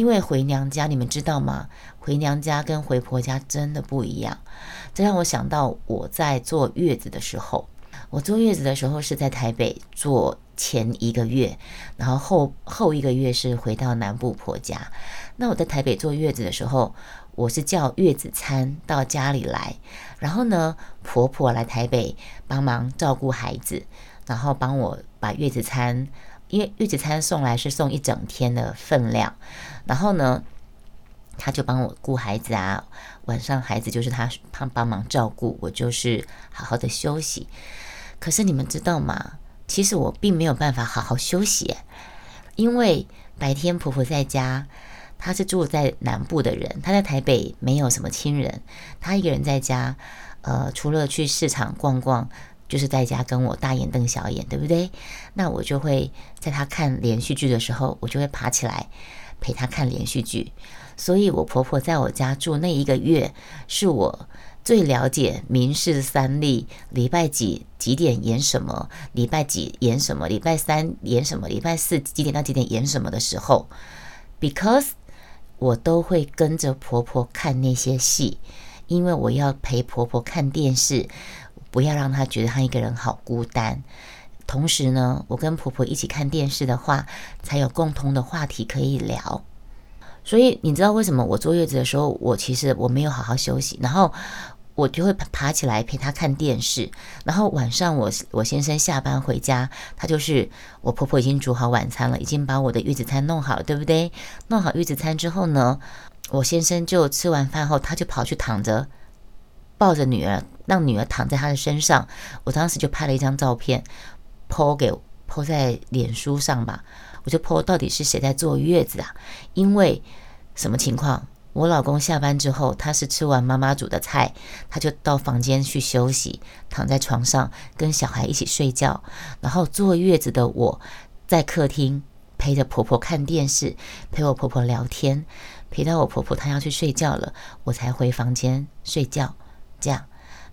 因为回娘家，你们知道吗？回娘家跟回婆家真的不一样。这让我想到我在坐月子的时候，我坐月子的时候是在台北坐前一个月，然后后后一个月是回到南部婆家。那我在台北坐月子的时候，我是叫月子餐到家里来，然后呢，婆婆来台北帮忙照顾孩子，然后帮我把月子餐。因为月子餐送来是送一整天的分量，然后呢，他就帮我顾孩子啊，晚上孩子就是他他帮忙照顾，我就是好好的休息。可是你们知道吗？其实我并没有办法好好休息，因为白天婆婆在家，她是住在南部的人，她在台北没有什么亲人，她一个人在家，呃，除了去市场逛逛。就是在家跟我大眼瞪小眼，对不对？那我就会在他看连续剧的时候，我就会爬起来陪他看连续剧。所以，我婆婆在我家住那一个月，是我最了解《民事三例》礼拜几几点演什么，礼拜几演什么，礼拜三演什么，礼拜四几点到几点演什么的时候。Because 我都会跟着婆婆看那些戏，因为我要陪婆婆看电视。不要让她觉得她一个人好孤单。同时呢，我跟婆婆一起看电视的话，才有共同的话题可以聊。所以你知道为什么我坐月子的时候，我其实我没有好好休息，然后我就会爬起来陪她看电视。然后晚上我我先生下班回家，他就是我婆婆已经煮好晚餐了，已经把我的月子餐弄好了，对不对？弄好月子餐之后呢，我先生就吃完饭后，他就跑去躺着。抱着女儿，让女儿躺在他的身上。我当时就拍了一张照片，po 给 po 在脸书上吧。我就 po 到底是谁在坐月子啊？因为什么情况？我老公下班之后，他是吃完妈妈煮的菜，他就到房间去休息，躺在床上跟小孩一起睡觉。然后坐月子的我在客厅陪着婆婆看电视，陪我婆婆聊天，陪到我婆婆她要去睡觉了，我才回房间睡觉。这样，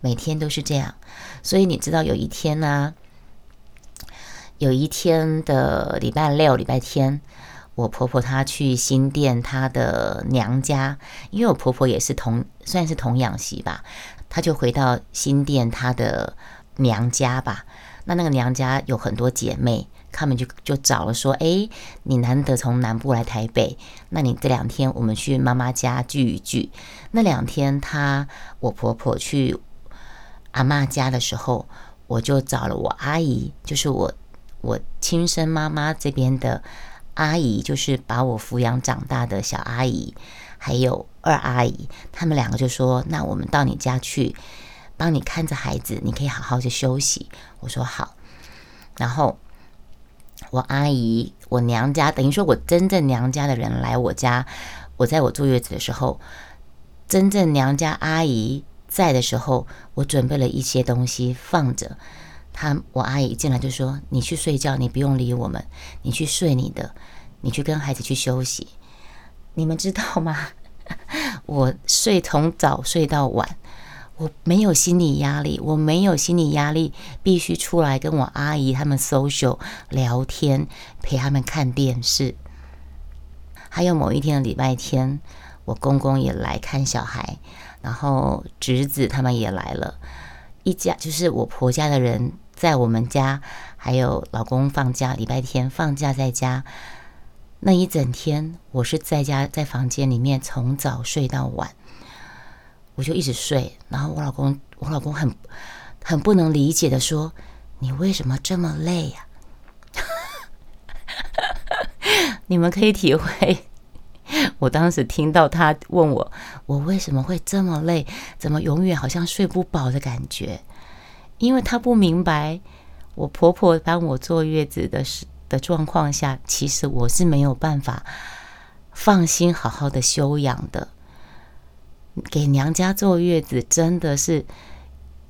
每天都是这样，所以你知道有一天呢，有一天的礼拜六、礼拜天，我婆婆她去新店她的娘家，因为我婆婆也是同算是童养媳吧，她就回到新店她的娘家吧。那那个娘家有很多姐妹。他们就就找了说，哎，你难得从南部来台北，那你这两天我们去妈妈家聚一聚。那两天，她我婆婆去阿妈家的时候，我就找了我阿姨，就是我我亲生妈妈这边的阿姨，就是把我抚养长大的小阿姨，还有二阿姨，他们两个就说，那我们到你家去，帮你看着孩子，你可以好好的休息。我说好，然后。我阿姨，我娘家，等于说我真正娘家的人来我家，我在我坐月子的时候，真正娘家阿姨在的时候，我准备了一些东西放着。她，我阿姨一进来就说：“你去睡觉，你不用理我们，你去睡你的，你去跟孩子去休息。”你们知道吗？我睡从早睡到晚。我没有心理压力，我没有心理压力，必须出来跟我阿姨他们 social 聊天，陪他们看电视。还有某一天的礼拜天，我公公也来看小孩，然后侄子他们也来了，一家就是我婆家的人在我们家，还有老公放假，礼拜天放假在家，那一整天我是在家在房间里面从早睡到晚。我就一直睡，然后我老公，我老公很很不能理解的说：“你为什么这么累呀？” 你们可以体会，我当时听到他问我，我为什么会这么累，怎么永远好像睡不饱的感觉？因为他不明白，我婆婆帮我坐月子的时的状况下，其实我是没有办法放心好好的休养的。给娘家坐月子真的是，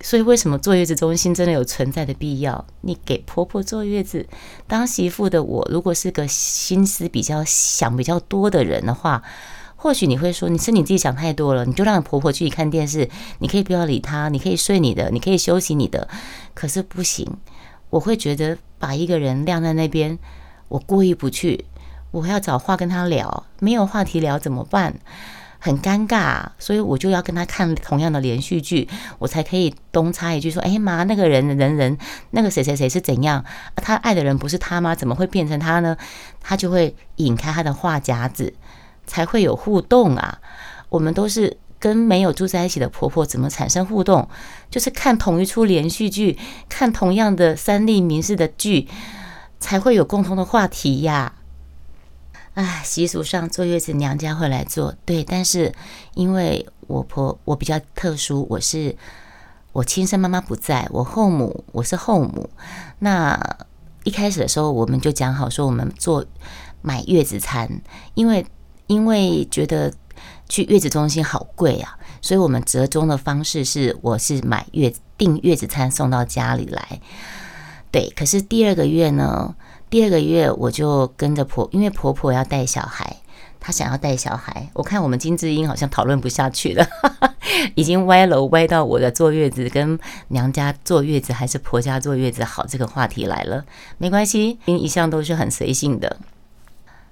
所以为什么坐月子中心真的有存在的必要？你给婆婆坐月子，当媳妇的我，如果是个心思比较想比较多的人的话，或许你会说，你是你自己想太多了，你就让婆婆去看电视，你可以不要理她，你可以睡你的，你可以休息你的。可是不行，我会觉得把一个人晾在那边，我过意不去。我要找话跟他聊，没有话题聊怎么办？很尴尬，所以我就要跟他看同样的连续剧，我才可以东插一句说：“哎妈，那个人人人那个谁谁谁是怎样？他爱的人不是他吗？怎么会变成他呢？”他就会引开他的话匣子，才会有互动啊。我们都是跟没有住在一起的婆婆怎么产生互动？就是看同一出连续剧，看同样的三立民视的剧，才会有共同的话题呀。唉，习俗上坐月子娘家会来做，对，但是因为我婆我比较特殊，我是我亲生妈妈不在，我后母我是后母。那一开始的时候，我们就讲好说，我们做买月子餐，因为因为觉得去月子中心好贵啊，所以我们折中的方式是，我是买月订月子餐送到家里来。对，可是第二个月呢？第二个月我就跟着婆，因为婆婆要带小孩，她想要带小孩。我看我们金智英好像讨论不下去了，已经歪楼歪到我的坐月子跟娘家坐月子还是婆家坐月子好这个话题来了。没关系，因一向都是很随性的。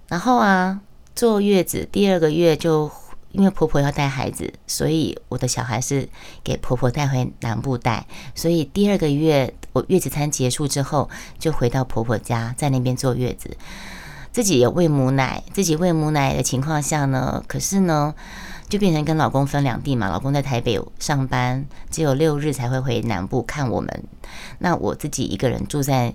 然后啊，坐月子第二个月就。因为婆婆要带孩子，所以我的小孩是给婆婆带回南部带。所以第二个月我月子餐结束之后，就回到婆婆家，在那边坐月子，自己也喂母奶。自己喂母奶的情况下呢，可是呢，就变成跟老公分两地嘛。老公在台北上班，只有六日才会回南部看我们。那我自己一个人住在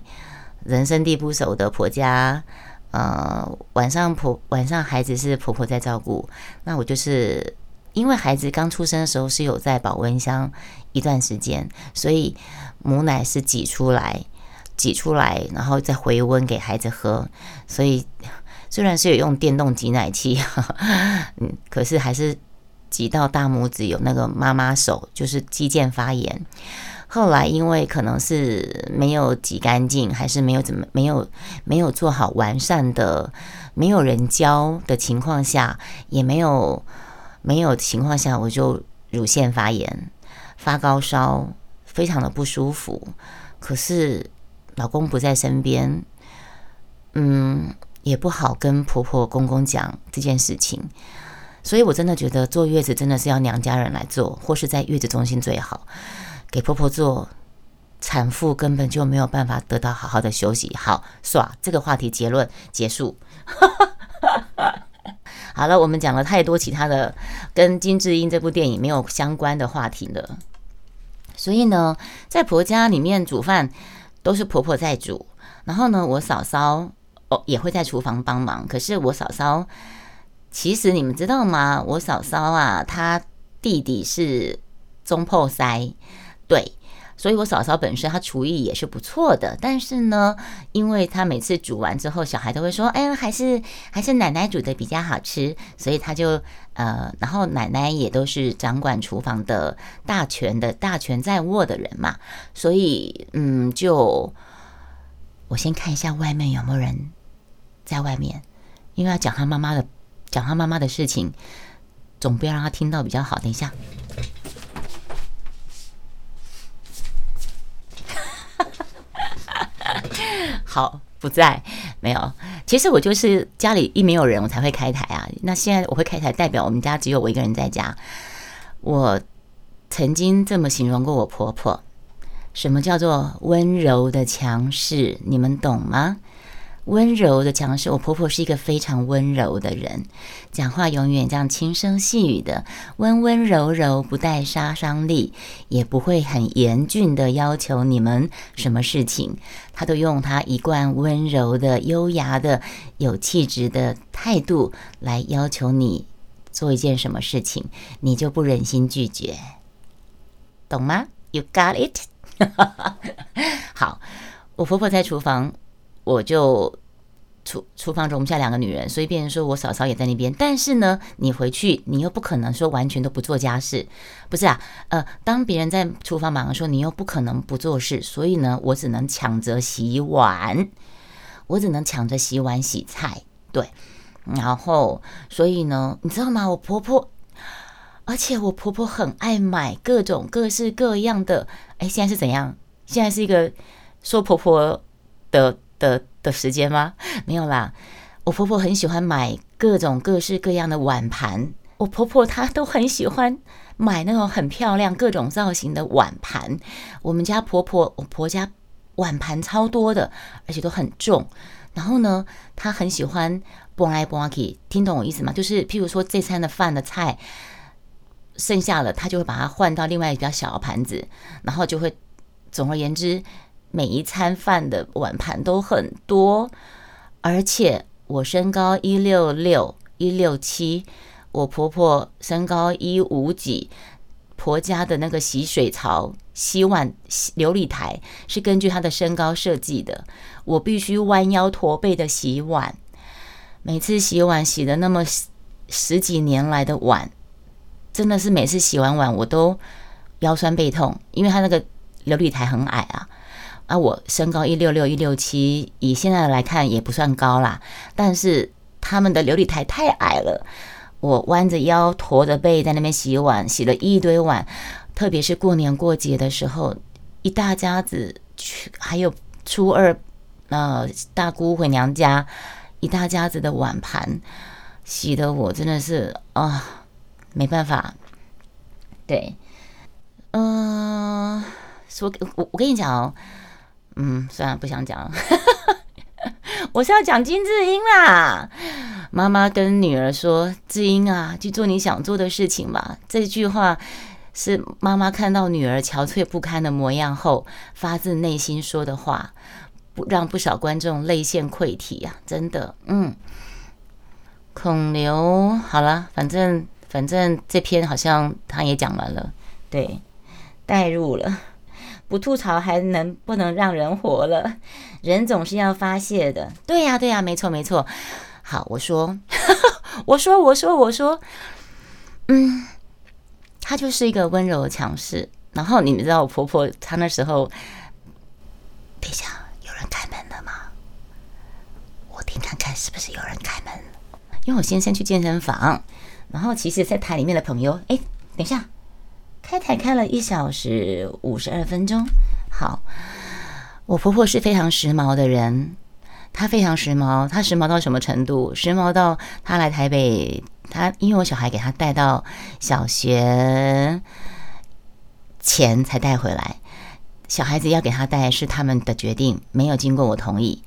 人生地不熟的婆家。呃，晚上婆晚上孩子是婆婆在照顾，那我就是因为孩子刚出生的时候是有在保温箱一段时间，所以母奶是挤出来，挤出来然后再回温给孩子喝，所以虽然是有用电动挤奶器，嗯，可是还是挤到大拇指有那个妈妈手，就是肌腱发炎。后来因为可能是没有挤干净，还是没有怎么没有没有做好完善的，没有人教的情况下，也没有没有情况下，我就乳腺发炎，发高烧，非常的不舒服。可是老公不在身边，嗯，也不好跟婆婆公公讲这件事情，所以我真的觉得坐月子真的是要娘家人来做，或是在月子中心最好。给婆婆做，产妇根本就没有办法得到好好的休息。好，耍这个话题结论结束。好了，我们讲了太多其他的跟金智英这部电影没有相关的话题了。所以呢，在婆家里面煮饭都是婆婆在煮，然后呢，我嫂嫂哦也会在厨房帮忙。可是我嫂嫂，其实你们知道吗？我嫂嫂啊，她弟弟是中破塞。对，所以我嫂嫂本身她厨艺也是不错的，但是呢，因为她每次煮完之后，小孩都会说：“哎，还是还是奶奶煮的比较好吃。”所以她就呃，然后奶奶也都是掌管厨房的大权的大权在握的人嘛，所以嗯，就我先看一下外面有没有人在外面，因为要讲他妈妈的讲他妈妈的事情，总不要让他听到比较好。等一下。好，不在，没有。其实我就是家里一没有人，我才会开台啊。那现在我会开台，代表我们家只有我一个人在家。我曾经这么形容过我婆婆：什么叫做温柔的强势？你们懂吗？温柔的强势，我婆婆是一个非常温柔的人，讲话永远这样轻声细语的，温温柔柔，不带杀伤力，也不会很严峻的要求你们什么事情，她都用她一贯温柔的、优雅的、有气质的态度来要求你做一件什么事情，你就不忍心拒绝，懂吗？You got it？好，我婆婆在厨房。我就厨厨房容不下两个女人，所以变成说我嫂嫂也在那边。但是呢，你回去，你又不可能说完全都不做家事，不是啊？呃，当别人在厨房忙的时候，你又不可能不做事，所以呢，我只能抢着洗碗，我只能抢着洗碗洗菜，对。然后，所以呢，你知道吗？我婆婆，而且我婆婆很爱买各种各式各样的。哎，现在是怎样？现在是一个说婆婆的。的的时间吗？没有啦，我婆婆很喜欢买各种各式各样的碗盘，我婆婆她都很喜欢买那种很漂亮、各种造型的碗盘。我们家婆婆，我婆家碗盘超多的，而且都很重。然后呢，她很喜欢拨来拨去，听懂我意思吗？就是譬如说这餐的饭的菜剩下了，她就会把它换到另外一个比较小的盘子，然后就会，总而言之。每一餐饭的碗盘都很多，而且我身高一六六一六七，我婆婆身高一五几，婆家的那个洗水槽、洗碗洗琉璃台是根据她的身高设计的，我必须弯腰驼背的洗碗，每次洗碗洗的那么十几年来的碗，真的是每次洗完碗我都腰酸背痛，因为她那个琉璃台很矮啊。啊，我身高一六六一六七，以现在来看也不算高啦。但是他们的琉璃台太矮了，我弯着腰、驼着背在那边洗碗，洗了一堆碗。特别是过年过节的时候，一大家子去，还有初二，呃，大姑回娘家，一大家子的碗盘，洗的我真的是啊，没办法。对，嗯，说我我跟你讲哦。嗯，算了，不想讲了。我是要讲金智英啦。妈妈跟女儿说：“智英啊，去做你想做的事情吧。”这句话是妈妈看到女儿憔悴不堪的模样后，发自内心说的话，不让不少观众泪腺溃体啊！真的，嗯。孔刘，好了，反正反正这篇好像他也讲完了，对，带入了。不吐槽还能不能让人活了？人总是要发泄的。对呀，对呀，没错，没错。好，我说，我说，我说，我说，嗯，他就是一个温柔的强势。然后你们知道我婆婆她那时候，等一下有人开门了吗？我听看看是不是有人开门。因为我先生去健身房，然后其实在台里面的朋友，哎，等一下。开台开了一小时五十二分钟。好，我婆婆是非常时髦的人，她非常时髦。她时髦到什么程度？时髦到她来台北，她因为我小孩给她带到小学前才带回来，小孩子要给她带是他们的决定，没有经过我同意。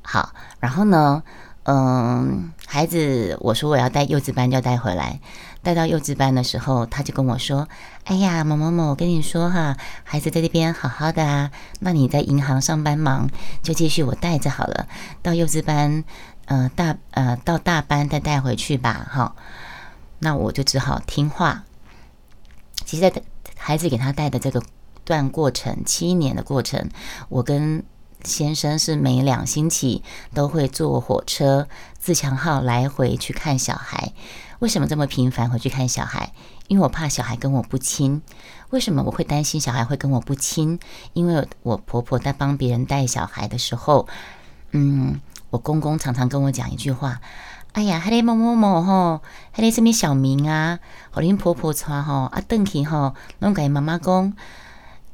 好，然后呢，嗯，孩子我说我要带幼稚班就要带回来。带到幼稚班的时候，他就跟我说：“哎呀，某某某，我跟你说哈，孩子在这边好好的啊，那你在银行上班忙，就继续我带着好了。到幼稚班，呃，大呃，到大班再带回去吧，哈。那我就只好听话。其实，在孩子给他带的这个段过程，七年的过程，我跟先生是每两星期都会坐火车自强号来回去看小孩。”为什么这么频繁回去看小孩？因为我怕小孩跟我不亲。为什么我会担心小孩会跟我不亲？因为我婆婆在帮别人带小孩的时候，嗯，我公公常常跟我讲一句话：“哎呀，还得某某某吼，还得什么小明啊？和恁婆婆穿吼啊，邓去吼，弄给妈妈公，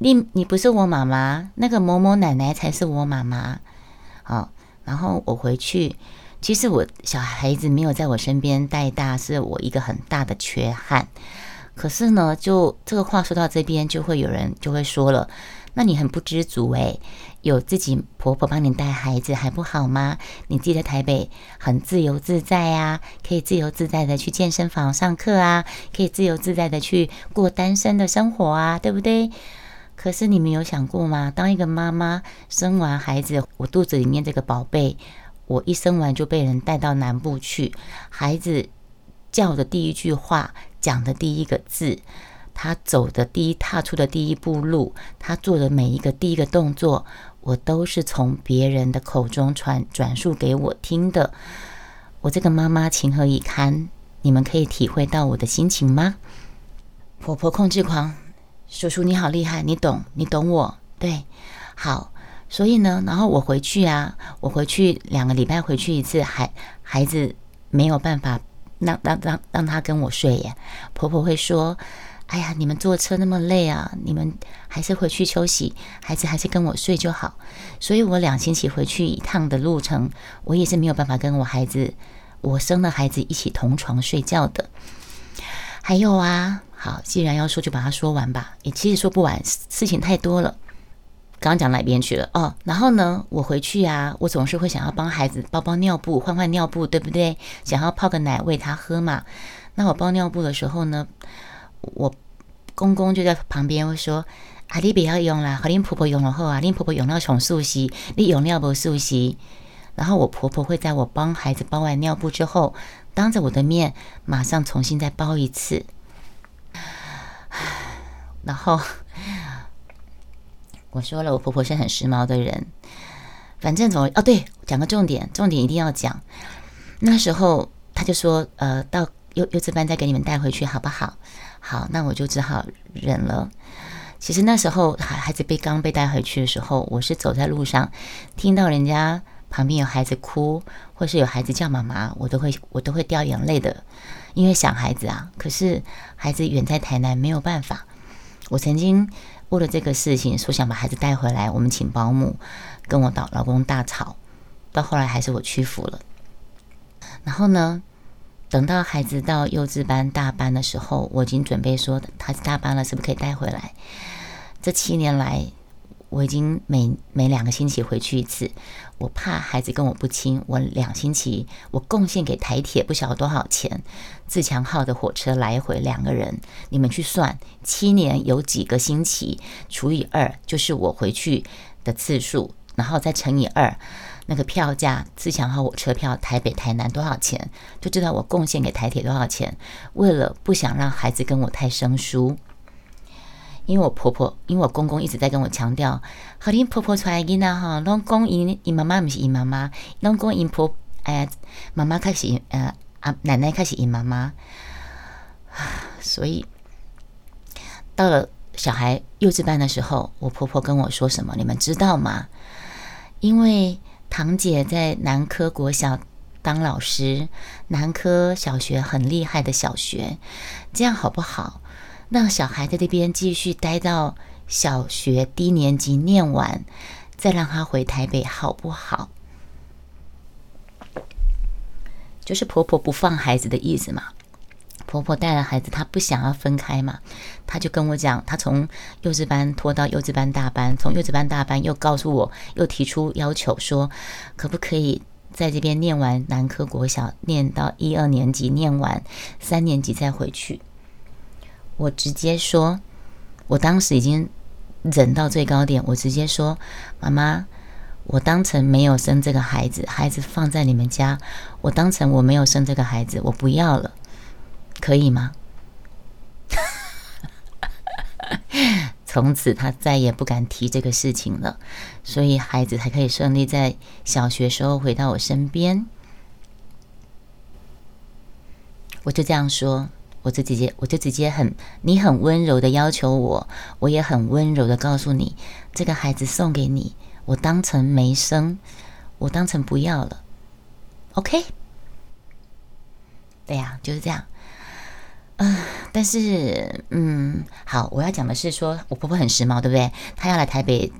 你你不是我妈妈，那个某某奶奶才是我妈妈。”好，然后我回去。其实我小孩子没有在我身边带大，是我一个很大的缺憾。可是呢，就这个话说到这边，就会有人就会说了：“那你很不知足诶，有自己婆婆帮你带孩子还不好吗？你自己在台北很自由自在啊，可以自由自在的去健身房上课啊，可以自由自在的去过单身的生活啊，对不对？可是你们有想过吗？当一个妈妈生完孩子，我肚子里面这个宝贝。”我一生完就被人带到南部去，孩子叫的第一句话，讲的第一个字，他走的第一踏出的第一步路，他做的每一个第一个动作，我都是从别人的口中传转述给我听的。我这个妈妈情何以堪？你们可以体会到我的心情吗？婆婆控制狂，叔叔你好厉害，你懂，你懂我，对，好。所以呢，然后我回去啊，我回去两个礼拜回去一次，孩孩子没有办法让让让让他跟我睡耶。婆婆会说：“哎呀，你们坐车那么累啊，你们还是回去休息，孩子还是跟我睡就好。所以我两星期回去一趟的路程，我也是没有办法跟我孩子，我生了孩子一起同床睡觉的。还有啊，好，既然要说，就把它说完吧。也其实说不完，事情太多了。刚讲哪边去了？哦，然后呢，我回去啊，我总是会想要帮孩子包包尿布，换换尿布，对不对？想要泡个奶喂他喝嘛。那我包尿布的时候呢，我公公就在旁边会说：“啊，你不要用了，和你婆婆用了后啊，你婆婆用了重漱洗，你用尿不漱洗。”然后我婆婆会在我帮孩子包完尿布之后，当着我的面马上重新再包一次。然后。我说了，我婆婆是很时髦的人。反正总哦，对，讲个重点，重点一定要讲。那时候他就说，呃，到幼幼稚班再给你们带回去好不好？好，那我就只好忍了。其实那时候孩孩子被刚被带回去的时候，我是走在路上，听到人家旁边有孩子哭，或是有孩子叫妈妈，我都会我都会掉眼泪的，因为想孩子啊。可是孩子远在台南，没有办法。我曾经。为了这个事情，说想把孩子带回来，我们请保姆，跟我老老公大吵，到后来还是我屈服了。然后呢，等到孩子到幼稚班大班的时候，我已经准备说，孩子大班了，是不是可以带回来？这七年来。我已经每每两个星期回去一次，我怕孩子跟我不亲。我两星期我贡献给台铁不晓得多少钱，自强号的火车来回两个人，你们去算，七年有几个星期除以二，就是我回去的次数，然后再乘以二，那个票价自强号火车票台北台南多少钱，就知道我贡献给台铁多少钱。为了不想让孩子跟我太生疏。因为我婆婆，因为我公公一直在跟我强调，和你婆婆出来囡仔哈，拢讲因因妈妈不是因妈妈，拢讲因婆哎妈妈开始呃啊奶奶开始因妈妈，所以到了小孩幼稚班的时候，我婆婆跟我说什么，你们知道吗？因为堂姐在南科国小当老师，南科小学很厉害的小学，这样好不好？让小孩在这边继续待到小学低年级念完，再让他回台北，好不好？就是婆婆不放孩子的意思嘛。婆婆带了孩子，她不想要分开嘛。她就跟我讲，她从幼稚班拖到幼稚班大班，从幼稚班大班又告诉我，又提出要求说，可不可以在这边念完南科国小，念到一二年级，念完三年级再回去。我直接说，我当时已经忍到最高点。我直接说：“妈妈，我当成没有生这个孩子，孩子放在你们家，我当成我没有生这个孩子，我不要了，可以吗？” 从此他再也不敢提这个事情了，所以孩子才可以顺利在小学时候回到我身边。我就这样说。我就直接，我就直接很，你很温柔的要求我，我也很温柔的告诉你，这个孩子送给你，我当成没生，我当成不要了，OK？对呀，就是这样。嗯，但是，嗯，好，我要讲的是说，我婆婆很时髦，对不对？她要来台北。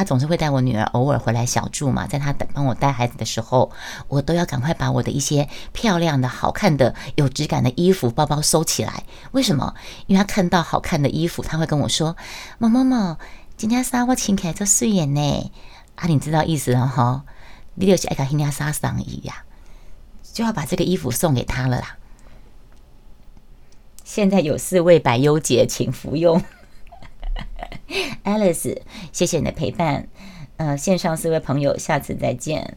他总是会带我女儿偶尔回来小住嘛，在他等帮我带孩子的时候，我都要赶快把我的一些漂亮的、好看的、有质感的衣服、包包收起来。为什么？因为他看到好看的衣服，他会跟我说：“某某某，今天纱我请起来做素颜呢。”啊，你知道意思了哈？你就是爱看今天纱上衣呀，就要把这个衣服送给他了啦。现在有四位百优姐，请服用。Alice，谢谢你的陪伴。呃，线上四位朋友，下次再见。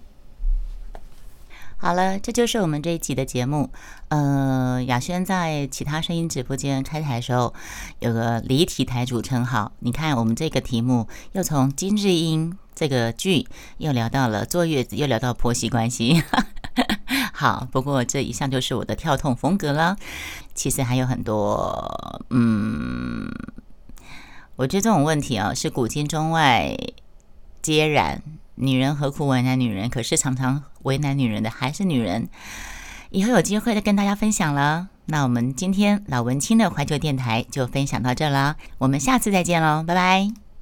好了，这就是我们这一集的节目。呃，雅轩在其他声音直播间开台的时候，有个离题台主称号。你看，我们这个题目又从金智英这个剧，又聊到了坐月子，又聊到婆媳关系。好，不过这一向就是我的跳痛风格了。其实还有很多，嗯。我觉得这种问题啊，是古今中外皆然。女人何苦为难女人？可是常常为难女人的还是女人。以后有机会再跟大家分享了。那我们今天老文青的怀旧电台就分享到这了，我们下次再见喽，拜拜。